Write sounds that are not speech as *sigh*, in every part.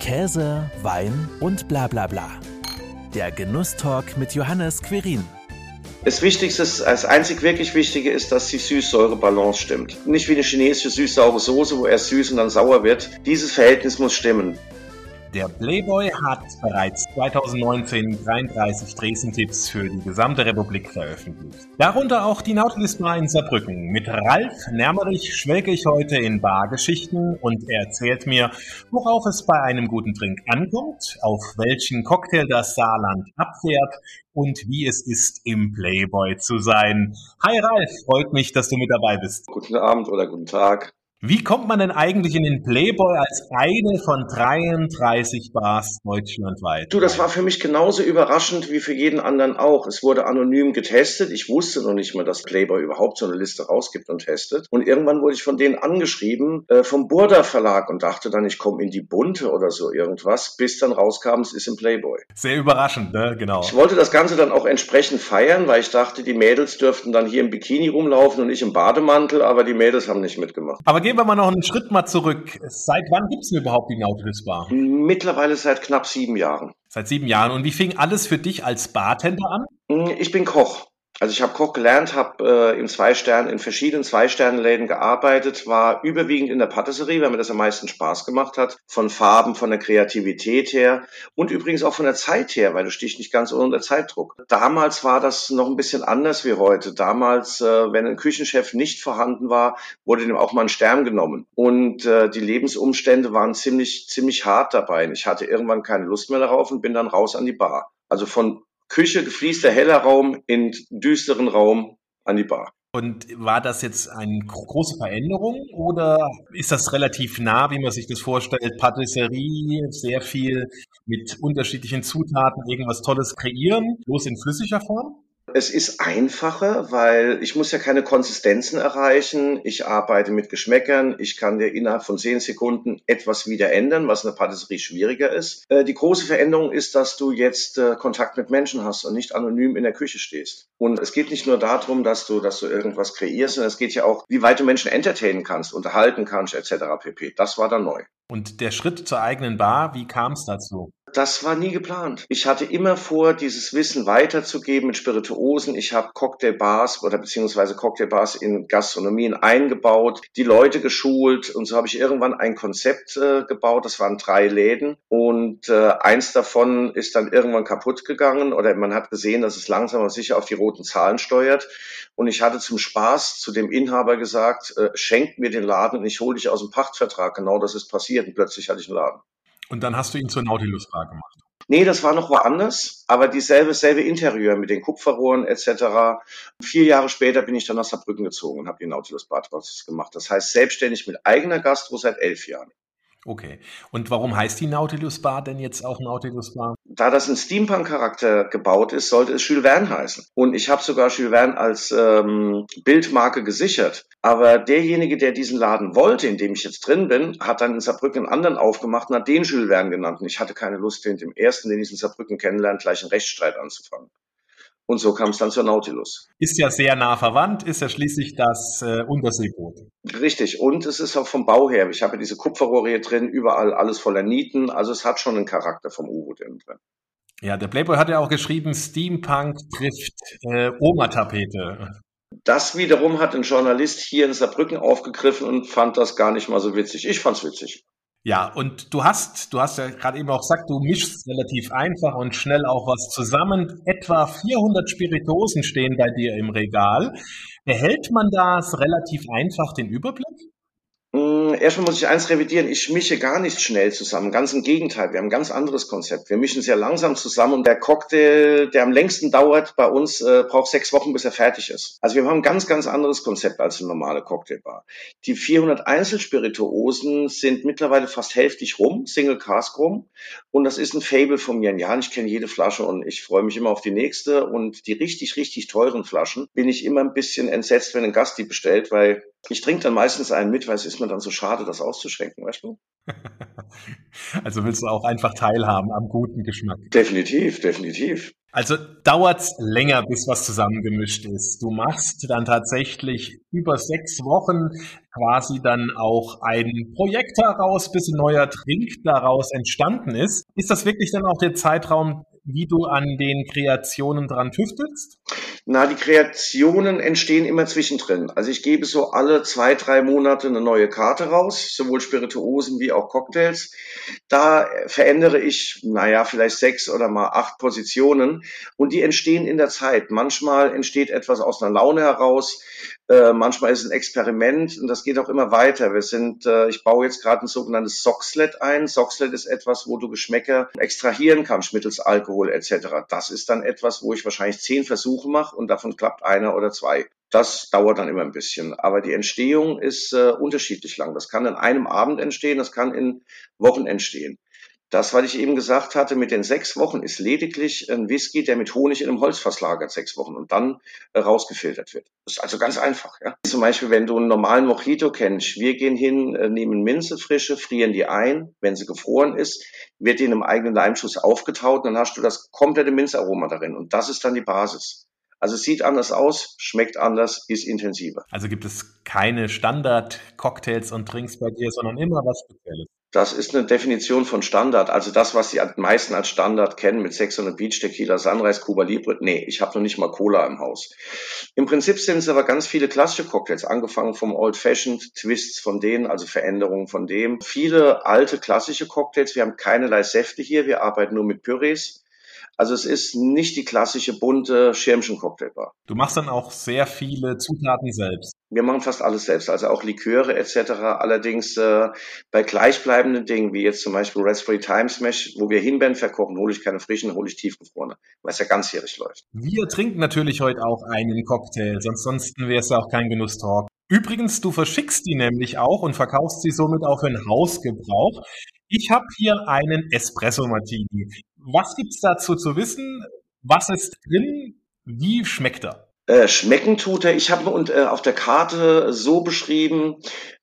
Käse, Wein und bla bla bla. Der Genusstalk mit Johannes Querin. Das Wichtigste, das einzig wirklich Wichtige ist, dass die Süß-Säure-Balance stimmt. Nicht wie eine chinesische süß-saure Soße, wo erst süß und dann sauer wird. Dieses Verhältnis muss stimmen. Der Playboy hat bereits 2019 33 Dresden-Tipps für die gesamte Republik veröffentlicht. Darunter auch die Nautilus Bar in Saarbrücken. Mit Ralf Nermerich schwelge ich heute in Bargeschichten und er erzählt mir, worauf es bei einem guten Trink ankommt, auf welchen Cocktail das Saarland abfährt und wie es ist, im Playboy zu sein. Hi Ralf, freut mich, dass du mit dabei bist. Guten Abend oder guten Tag. Wie kommt man denn eigentlich in den Playboy als eine von 33 Bars deutschlandweit? Du, das war für mich genauso überraschend wie für jeden anderen auch. Es wurde anonym getestet. Ich wusste noch nicht mal, dass Playboy überhaupt so eine Liste rausgibt und testet. Und irgendwann wurde ich von denen angeschrieben, äh, vom Burda Verlag und dachte dann, ich komme in die Bunte oder so irgendwas, bis dann rauskam, es ist im Playboy. Sehr überraschend, ne? Genau. Ich wollte das Ganze dann auch entsprechend feiern, weil ich dachte, die Mädels dürften dann hier im Bikini rumlaufen und ich im Bademantel, aber die Mädels haben nicht mitgemacht. Aber gehen wir mal noch einen Schritt mal zurück. Seit wann gibt es denn überhaupt die Nautilus Bar? Mittlerweile seit knapp sieben Jahren. Seit sieben Jahren. Und wie fing alles für dich als Bartender an? Ich bin Koch. Also ich habe Koch gelernt, habe äh, in zwei Sternen, in verschiedenen Zwei-Sterne-Läden gearbeitet, war überwiegend in der Patisserie, weil mir das am meisten Spaß gemacht hat, von Farben, von der Kreativität her und übrigens auch von der Zeit her, weil du stehst nicht ganz unter Zeitdruck. Damals war das noch ein bisschen anders wie heute. Damals, äh, wenn ein Küchenchef nicht vorhanden war, wurde dem auch mal ein Stern genommen und äh, die Lebensumstände waren ziemlich ziemlich hart dabei. Ich hatte irgendwann keine Lust mehr darauf und bin dann raus an die Bar. Also von Küche, gefließter heller Raum in düsteren Raum an die Bar. Und war das jetzt eine große Veränderung oder ist das relativ nah, wie man sich das vorstellt? Patisserie, sehr viel mit unterschiedlichen Zutaten, irgendwas Tolles kreieren, bloß in flüssiger Form? Es ist einfacher, weil ich muss ja keine Konsistenzen erreichen. Ich arbeite mit Geschmäckern. Ich kann dir innerhalb von zehn Sekunden etwas wieder ändern, was in der Patisserie schwieriger ist. Äh, die große Veränderung ist, dass du jetzt äh, Kontakt mit Menschen hast und nicht anonym in der Küche stehst. Und es geht nicht nur darum, dass du, dass du irgendwas kreierst, sondern es geht ja auch, wie weit du Menschen entertainen kannst, unterhalten kannst, etc. pp. Das war dann neu. Und der Schritt zur eigenen Bar, wie kam es dazu? Das war nie geplant. Ich hatte immer vor, dieses Wissen weiterzugeben mit Spirituosen. Ich habe Cocktailbars oder beziehungsweise Cocktailbars in Gastronomien eingebaut, die Leute geschult und so habe ich irgendwann ein Konzept äh, gebaut. Das waren drei Läden und äh, eins davon ist dann irgendwann kaputt gegangen oder man hat gesehen, dass es langsam aber sicher auf die roten Zahlen steuert. Und ich hatte zum Spaß zu dem Inhaber gesagt, äh, schenk mir den Laden und ich hole dich aus dem Pachtvertrag. Genau das ist passiert und plötzlich hatte ich einen Laden. Und dann hast du ihn zur Nautilus-Bar gemacht. Nee, das war noch woanders, aber dieselbe selbe Interieur mit den Kupferrohren etc. Vier Jahre später bin ich dann nach Saarbrücken gezogen und habe die Nautilus Bar gemacht. Das heißt selbstständig mit eigener Gastro seit elf Jahren. Okay. Und warum heißt die Nautilus Bar denn jetzt auch Nautilus Bar? Da das in Steampunk-Charakter gebaut ist, sollte es Jules Verne heißen. Und ich habe sogar Jules Verne als ähm, Bildmarke gesichert. Aber derjenige, der diesen Laden wollte, in dem ich jetzt drin bin, hat dann in Saarbrücken einen anderen aufgemacht und hat den Jules Verne genannt. Und ich hatte keine Lust, den dem ersten, den ich in Saarbrücken kennenlerne, gleich einen Rechtsstreit anzufangen. Und so kam es dann zur Nautilus. Ist ja sehr nah verwandt, ist ja schließlich das äh, Unterseeboot. Richtig, und es ist auch vom Bau her. Ich habe diese Kupferrohre hier drin, überall alles voller Nieten. Also es hat schon einen Charakter vom U-Boot innen drin. Ja, der Playboy hat ja auch geschrieben, Steampunk trifft äh, Oma-Tapete. Das wiederum hat ein Journalist hier in Saarbrücken aufgegriffen und fand das gar nicht mal so witzig. Ich fand's witzig. Ja, und du hast, du hast ja gerade eben auch gesagt, du mischst relativ einfach und schnell auch was zusammen. Etwa 400 Spirituosen stehen bei dir im Regal. Erhält man das relativ einfach den Überblick? Erstmal muss ich eins revidieren. Ich mische gar nicht schnell zusammen. Ganz im Gegenteil. Wir haben ein ganz anderes Konzept. Wir mischen sehr langsam zusammen und der Cocktail, der am längsten dauert bei uns, äh, braucht sechs Wochen, bis er fertig ist. Also wir haben ein ganz, ganz anderes Konzept als eine normale Cocktailbar. Die 400 Einzelspirituosen sind mittlerweile fast hälftig rum, Single Cask rum. Und das ist ein Fable von mir. Ja, ich kenne jede Flasche und ich freue mich immer auf die nächste. Und die richtig, richtig teuren Flaschen bin ich immer ein bisschen entsetzt, wenn ein Gast die bestellt, weil ich trinke dann meistens einen mit, weil es ist mir dann so schade, das auszuschenken, weißt du? *laughs* also willst du auch einfach teilhaben am guten Geschmack? Definitiv, definitiv. Also dauert's länger, bis was zusammengemischt ist. Du machst dann tatsächlich über sechs Wochen quasi dann auch ein Projekt daraus, bis ein neuer Trink daraus entstanden ist. Ist das wirklich dann auch der Zeitraum, wie du an den Kreationen dran tüftelst? Na, die Kreationen entstehen immer zwischendrin. Also ich gebe so alle zwei, drei Monate eine neue Karte raus, sowohl Spirituosen wie auch Cocktails. Da verändere ich, naja, vielleicht sechs oder mal acht Positionen und die entstehen in der Zeit. Manchmal entsteht etwas aus einer Laune heraus, äh, manchmal ist es ein Experiment und das geht auch immer weiter. Wir sind, äh, ich baue jetzt gerade ein sogenanntes Soxlet ein. Soxlet ist etwas, wo du Geschmäcker extrahieren kannst mittels Alkohol etc. Das ist dann etwas, wo ich wahrscheinlich zehn Versuche mache und davon klappt einer oder zwei. Das dauert dann immer ein bisschen. Aber die Entstehung ist äh, unterschiedlich lang. Das kann in einem Abend entstehen, das kann in Wochen entstehen. Das, was ich eben gesagt hatte, mit den sechs Wochen ist lediglich ein Whisky, der mit Honig in einem Holzfass lagert, sechs Wochen und dann äh, rausgefiltert wird. Das ist also ganz einfach. Ja? Zum Beispiel, wenn du einen normalen Mojito kennst, wir gehen hin, äh, nehmen Minze frische, frieren die ein, wenn sie gefroren ist, wird die in einem eigenen Leimschuss aufgetaut, dann hast du das komplette Minzaroma darin und das ist dann die Basis. Also es sieht anders aus, schmeckt anders, ist intensiver. Also gibt es keine Standard-Cocktails und Drinks bei dir, sondern immer was Spezielles. Das ist eine Definition von Standard. Also das, was die meisten als Standard kennen mit 600 Beach Tequila, Sunrise, Cuba Libre. Nee, ich habe noch nicht mal Cola im Haus. Im Prinzip sind es aber ganz viele klassische Cocktails, angefangen vom Old Fashioned, Twists von denen, also Veränderungen von dem. Viele alte klassische Cocktails. Wir haben keinerlei Säfte hier. Wir arbeiten nur mit Pürees. Also es ist nicht die klassische bunte Schirmchen-Cocktailbar. Du machst dann auch sehr viele Zutaten selbst. Wir machen fast alles selbst, also auch Liköre etc. Allerdings äh, bei gleichbleibenden Dingen, wie jetzt zum Beispiel Raspberry Time Smash, wo wir Himbeeren verkochen, hole ich keine frischen, hole ich tiefgefrorene, weil es ja ganzjährig läuft. Wir trinken natürlich heute auch einen Cocktail, sonst, sonst wäre es ja auch kein Genusstalk. Übrigens, du verschickst die nämlich auch und verkaufst sie somit auch für den Hausgebrauch. Ich habe hier einen Espresso Martini. Was gibt's dazu zu wissen? Was ist drin? Wie schmeckt er? Äh, schmecken tut er. Ich habe äh, auf der Karte so beschrieben,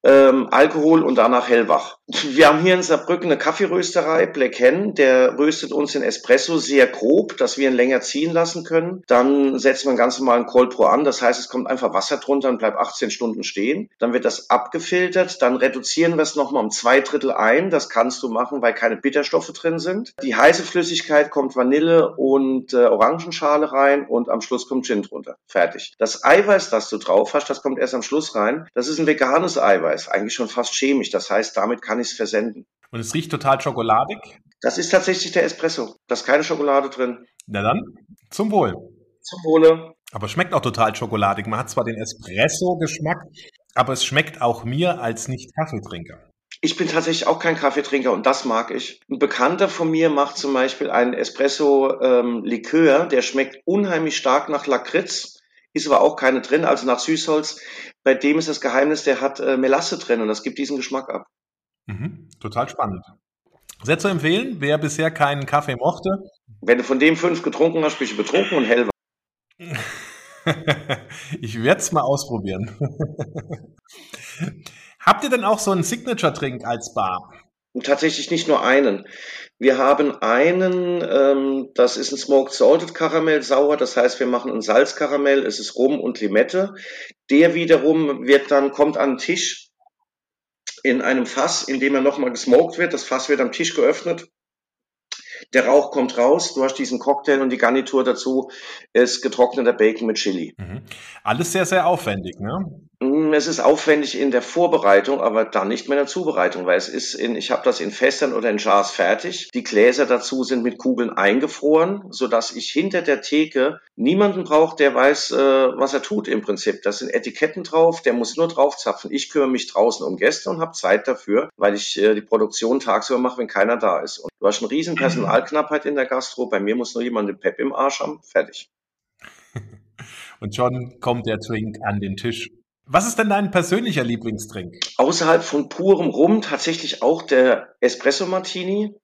ähm, Alkohol und danach hellwach. Wir haben hier in Saarbrücken eine Kaffeerösterei, Black Hen, der röstet uns den Espresso sehr grob, dass wir ihn länger ziehen lassen können. Dann setzen wir einen ganz normalen Cold Pro an, das heißt, es kommt einfach Wasser drunter und bleibt 18 Stunden stehen. Dann wird das abgefiltert, dann reduzieren wir es nochmal um zwei Drittel ein. Das kannst du machen, weil keine Bitterstoffe drin sind. Die heiße Flüssigkeit kommt Vanille und äh, Orangenschale rein und am Schluss kommt Gin drunter. Fertig. Das Eiweiß, das du drauf hast, das kommt erst am Schluss rein. Das ist ein veganes Eiweiß, eigentlich schon fast chemisch. Das heißt, damit kann ich es versenden. Und es riecht total schokoladig? Das ist tatsächlich der Espresso. Da ist keine Schokolade drin. Na dann, zum Wohl. Zum Wohle. Aber schmeckt auch total schokoladig. Man hat zwar den Espresso-Geschmack, aber es schmeckt auch mir als Nicht-Kaffeetrinker. Ich bin tatsächlich auch kein Kaffeetrinker und das mag ich. Ein Bekannter von mir macht zum Beispiel einen Espresso-Likör, ähm, der schmeckt unheimlich stark nach Lakritz, ist aber auch keine drin, also nach Süßholz. Bei dem ist das Geheimnis, der hat äh, Melasse drin und das gibt diesen Geschmack ab. Mhm, total spannend. Sehr zu empfehlen, wer bisher keinen Kaffee mochte. Wenn du von dem fünf getrunken hast, bist du betrunken und hell. *laughs* ich werde es mal ausprobieren. *laughs* Habt ihr denn auch so einen Signature-Trink als Bar? Tatsächlich nicht nur einen. Wir haben einen, ähm, das ist ein Smoked Salted Karamell sauer, das heißt, wir machen ein Salzkaramell, es ist Rum und Limette. Der wiederum wird dann, kommt an den Tisch in einem Fass, in dem er nochmal gesmoked wird. Das Fass wird am Tisch geöffnet der Rauch kommt raus, du hast diesen Cocktail und die Garnitur dazu ist getrockneter Bacon mit Chili. Mhm. Alles sehr, sehr aufwendig, ne? Mm, es ist aufwendig in der Vorbereitung, aber dann nicht mehr in der Zubereitung, weil es ist in, ich habe das in Fässern oder in Jars fertig. Die Gläser dazu sind mit Kugeln eingefroren, sodass ich hinter der Theke niemanden brauche, der weiß, äh, was er tut im Prinzip. Da sind Etiketten drauf, der muss nur draufzapfen. Ich kümmere mich draußen um Gäste und habe Zeit dafür, weil ich äh, die Produktion tagsüber mache, wenn keiner da ist. Und du hast einen riesen Personalknappheit in der Gastro. Bei mir muss nur jemand den Pep im Arsch haben. Fertig. *laughs* Und schon kommt der Drink an den Tisch. Was ist denn dein persönlicher Lieblingstrink? Außerhalb von purem Rum tatsächlich auch der Espresso Martini,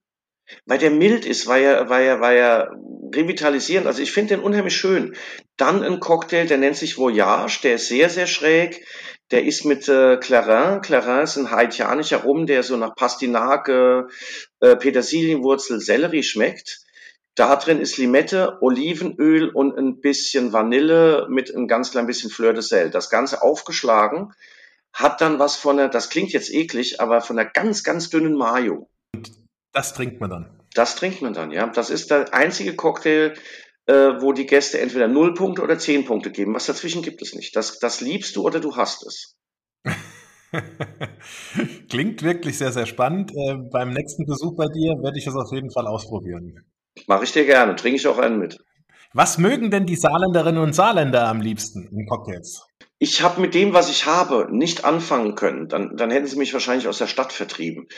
weil der mild ist, weil er, weil er, weil er revitalisierend. Also ich finde den unheimlich schön. Dann ein Cocktail, der nennt sich Voyage, der ist sehr, sehr schräg. Der ist mit äh, Clarin. Clarin ist ein haitianischer Rum, der so nach Pastinake, äh, Petersilienwurzel, Sellerie schmeckt. Da drin ist Limette, Olivenöl und ein bisschen Vanille mit ein ganz klein bisschen Fleur de Sel. Das Ganze aufgeschlagen, hat dann was von der, das klingt jetzt eklig, aber von einer ganz, ganz dünnen Mayo. Das trinkt man dann. Das trinkt man dann, ja. Das ist der einzige Cocktail, äh, wo die Gäste entweder null Punkte oder zehn Punkte geben. Was dazwischen gibt es nicht. Das, das liebst du oder du hast es. *laughs* Klingt wirklich sehr, sehr spannend. Äh, beim nächsten Besuch bei dir werde ich das auf jeden Fall ausprobieren. Mache ich dir gerne. Trinke ich auch einen mit. Was mögen denn die Saarländerinnen und Saarländer am liebsten in Cocktails? Ich habe mit dem, was ich habe, nicht anfangen können, dann, dann hätten sie mich wahrscheinlich aus der Stadt vertrieben.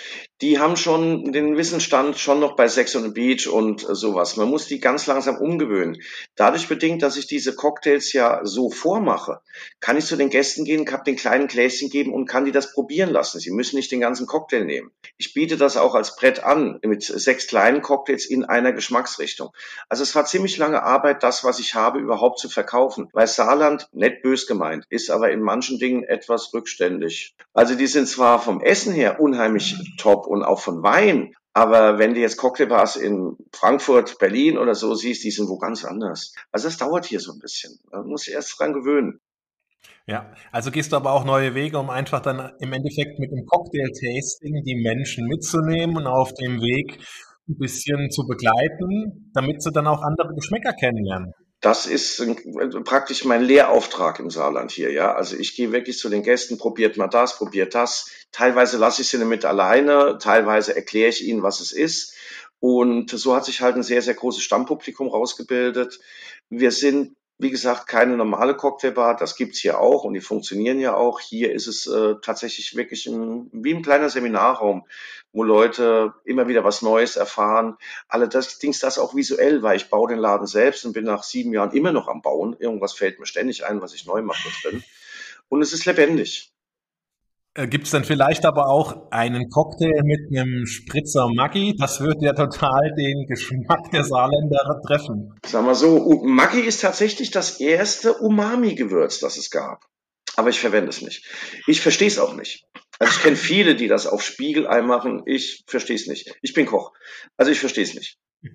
Die haben schon den Wissensstand schon noch bei Sex on the Beach und sowas. Man muss die ganz langsam umgewöhnen. Dadurch bedingt, dass ich diese Cocktails ja so vormache, kann ich zu den Gästen gehen, kann den kleinen Gläschen geben und kann die das probieren lassen. Sie müssen nicht den ganzen Cocktail nehmen. Ich biete das auch als Brett an, mit sechs kleinen Cocktails in einer Geschmacksrichtung. Also es war ziemlich lange Arbeit, das, was ich habe, überhaupt zu verkaufen. Weil Saarland, nicht bös gemeint, ist aber in manchen Dingen etwas rückständig. Also die sind zwar vom Essen her unheimlich top und auch von Wein, aber wenn du jetzt Cocktailbars in Frankfurt, Berlin oder so siehst, die sind wo ganz anders. Also das dauert hier so ein bisschen. Man muss sich erst dran gewöhnen. Ja, also gehst du aber auch neue Wege, um einfach dann im Endeffekt mit dem Cocktail-Tasting die Menschen mitzunehmen und auf dem Weg ein bisschen zu begleiten, damit sie dann auch andere Geschmäcker kennenlernen das ist praktisch mein Lehrauftrag im Saarland hier, ja. Also ich gehe wirklich zu den Gästen, probiert mal das, probiert das. Teilweise lasse ich sie damit alleine, teilweise erkläre ich ihnen, was es ist. Und so hat sich halt ein sehr, sehr großes Stammpublikum rausgebildet. Wir sind wie gesagt, keine normale Cocktailbar, das gibt's hier auch und die funktionieren ja auch. Hier ist es äh, tatsächlich wirklich ein, wie ein kleiner Seminarraum, wo Leute immer wieder was Neues erfahren. Alle das Dings das auch visuell, weil ich baue den Laden selbst und bin nach sieben Jahren immer noch am Bauen. Irgendwas fällt mir ständig ein, was ich neu mache drin. Und es ist lebendig. Äh, Gibt es dann vielleicht aber auch einen Cocktail mit einem Spritzer Maggi? Das würde ja total den Geschmack der Saarländer treffen. Sagen wir so, Maggi ist tatsächlich das erste Umami-Gewürz, das es gab. Aber ich verwende es nicht. Ich verstehe es auch nicht. Also ich kenne viele, die das auf Spiegelei machen. Ich verstehe es nicht. Ich bin Koch. Also ich verstehe es nicht. *laughs*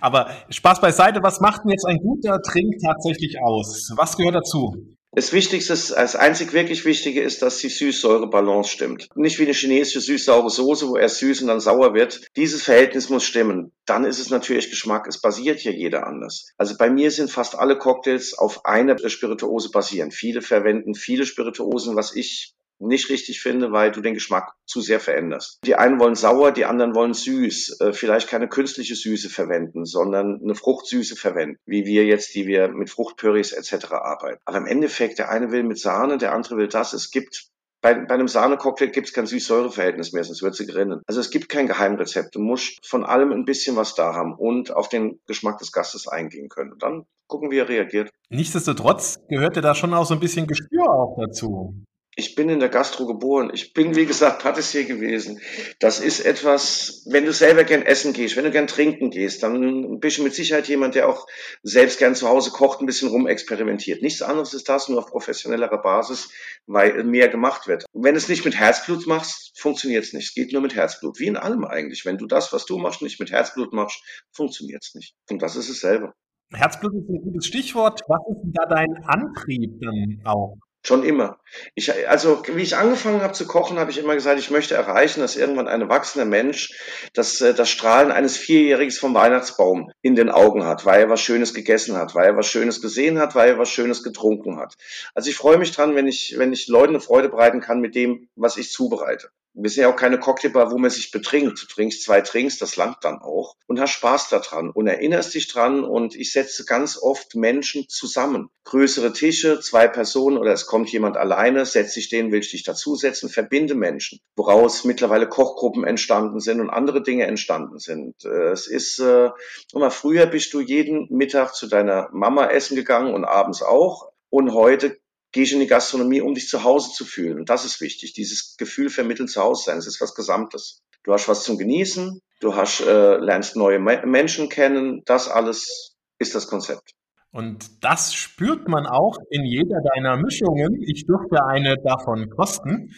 Aber Spaß beiseite, was macht denn jetzt ein guter Trink tatsächlich aus? Was gehört dazu? Das Wichtigste, das einzig wirklich Wichtige ist, dass die Süß-Säure-Balance stimmt. Nicht wie eine chinesische süß-saure Soße, wo erst süß und dann sauer wird. Dieses Verhältnis muss stimmen. Dann ist es natürlich Geschmack. Es basiert hier jeder anders. Also bei mir sind fast alle Cocktails auf einer Spirituose basieren. Viele verwenden viele Spirituosen, was ich nicht richtig finde, weil du den Geschmack zu sehr veränderst. Die einen wollen sauer, die anderen wollen süß. Äh, vielleicht keine künstliche Süße verwenden, sondern eine Fruchtsüße verwenden, wie wir jetzt, die wir mit Fruchtpürries etc. arbeiten. Aber im Endeffekt, der eine will mit Sahne, der andere will das. Es gibt bei, bei einem Sahnecocktail gibt es kein Süß-Säure-Verhältnis mehr, sonst wird sie gerinnen. Also es gibt kein Geheimrezept. Du musst von allem ein bisschen was da haben und auf den Geschmack des Gastes eingehen können. Und dann gucken, wie er reagiert. Nichtsdestotrotz gehört ja da schon auch so ein bisschen Gespür auch dazu ich bin in der Gastro geboren. Ich bin, wie gesagt, Patissier gewesen. Das ist etwas, wenn du selber gern essen gehst, wenn du gern trinken gehst, dann bist du mit Sicherheit jemand, der auch selbst gern zu Hause kocht, ein bisschen rumexperimentiert. Nichts anderes ist das, nur auf professionellerer Basis, weil mehr gemacht wird. Wenn es nicht mit Herzblut machst, funktioniert es nicht. Es geht nur mit Herzblut. Wie in allem eigentlich. Wenn du das, was du machst, nicht mit Herzblut machst, funktioniert es nicht. Und das ist es selber. Herzblut ist ein gutes Stichwort. Was ist denn da dein Antrieb dann auch? Schon immer. Ich, also, wie ich angefangen habe zu kochen, habe ich immer gesagt, ich möchte erreichen, dass irgendwann ein erwachsener Mensch das, äh, das Strahlen eines Vierjähriges vom Weihnachtsbaum in den Augen hat, weil er was Schönes gegessen hat, weil er was Schönes gesehen hat, weil er was Schönes getrunken hat. Also ich freue mich dran, wenn ich, wenn ich Leuten eine Freude bereiten kann mit dem, was ich zubereite wir sind ja auch keine Cocktailbar, wo man sich betrinkt. Du trinkst zwei Trinks, das langt dann auch und hast Spaß daran und erinnerst dich dran und ich setze ganz oft Menschen zusammen. Größere Tische, zwei Personen oder es kommt jemand alleine, setz dich den, willst dich dazusetzen, verbinde Menschen, woraus mittlerweile Kochgruppen entstanden sind und andere Dinge entstanden sind. Äh, es ist, äh, mal früher bist du jeden Mittag zu deiner Mama essen gegangen und abends auch. Und heute gehst in die Gastronomie, um dich zu Hause zu fühlen. Und das ist wichtig. Dieses Gefühl vermitteln zu Hause sein. Es ist was Gesamtes. Du hast was zum Genießen. Du hast, äh, lernst neue Menschen kennen. Das alles ist das Konzept. Und das spürt man auch in jeder deiner Mischungen. Ich durfte eine davon kosten.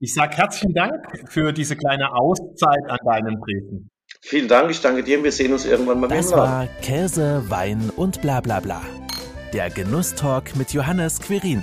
Ich sage herzlichen Dank für diese kleine Auszeit an deinem Treten. Vielen Dank, ich danke dir. Wir sehen uns irgendwann mal Das war Käse, Wein und bla bla bla. Der Genusstalk mit Johannes Quirin.